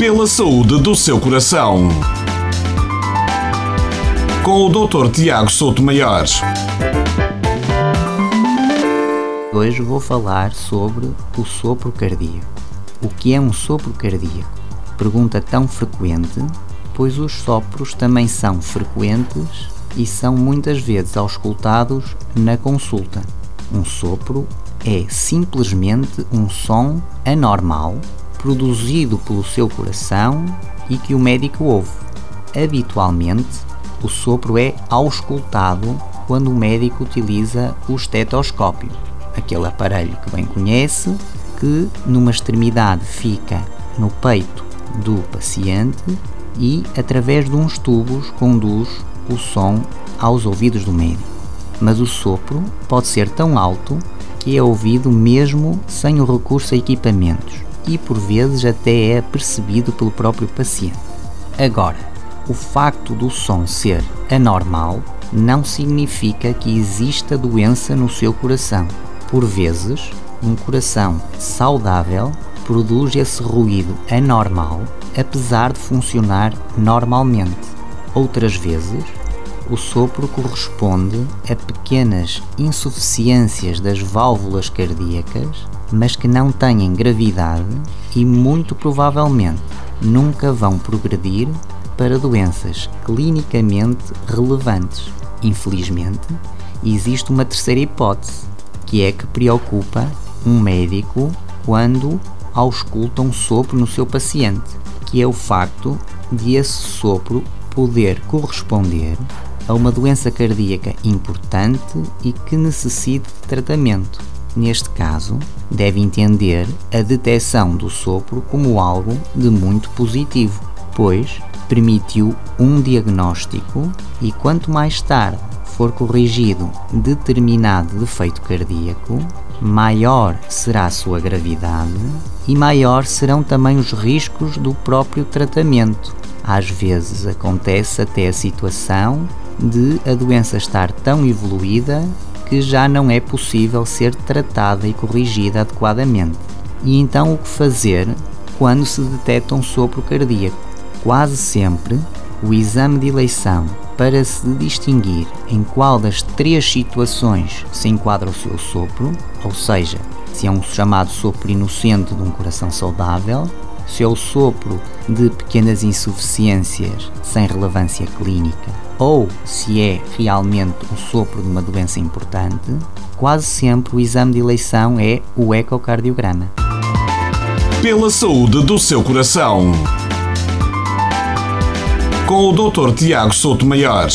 Pela saúde do seu coração. Com o Dr. Tiago Souto Maior. Hoje vou falar sobre o sopro cardíaco. O que é um sopro cardíaco? Pergunta tão frequente, pois os sopros também são frequentes e são muitas vezes auscultados na consulta. Um sopro é simplesmente um som anormal produzido pelo seu coração e que o médico ouve. Habitualmente, o sopro é auscultado quando o médico utiliza o estetoscópio, aquele aparelho que bem conhece, que numa extremidade fica no peito do paciente e através de uns tubos conduz o som aos ouvidos do médico. Mas o sopro pode ser tão alto que é ouvido mesmo sem o recurso a equipamentos e por vezes até é percebido pelo próprio paciente. Agora, o facto do som ser anormal não significa que exista doença no seu coração. Por vezes, um coração saudável produz esse ruído anormal, apesar de funcionar normalmente. Outras vezes, o sopro corresponde a pequenas insuficiências das válvulas cardíacas, mas que não têm gravidade e muito provavelmente nunca vão progredir para doenças clinicamente relevantes. Infelizmente, existe uma terceira hipótese, que é que preocupa um médico quando ausculta um sopro no seu paciente, que é o facto de esse sopro poder corresponder a uma doença cardíaca importante e que necessite de tratamento. Neste caso, deve entender a detecção do sopro como algo de muito positivo, pois permitiu um diagnóstico e quanto mais tarde for corrigido determinado defeito cardíaco, maior será a sua gravidade e maior serão também os riscos do próprio tratamento. Às vezes acontece até a situação de a doença estar tão evoluída que já não é possível ser tratada e corrigida adequadamente. E então o que fazer quando se detecta um sopro cardíaco? Quase sempre, o exame de eleição para se distinguir em qual das três situações se enquadra o seu sopro, ou seja, se é um chamado sopro inocente de um coração saudável, se é o sopro de pequenas insuficiências sem relevância clínica, ou se é realmente o sopro de uma doença importante, quase sempre o exame de eleição é o ecocardiograma. Pela saúde do seu coração. Com o Dr. Tiago Souto Maior.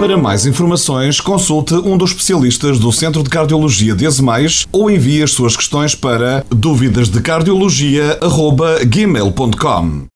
Para mais informações, consulte um dos especialistas do Centro de Cardiologia de Azemais ou envie as suas questões para dúvidasdecardiologia.gmail.com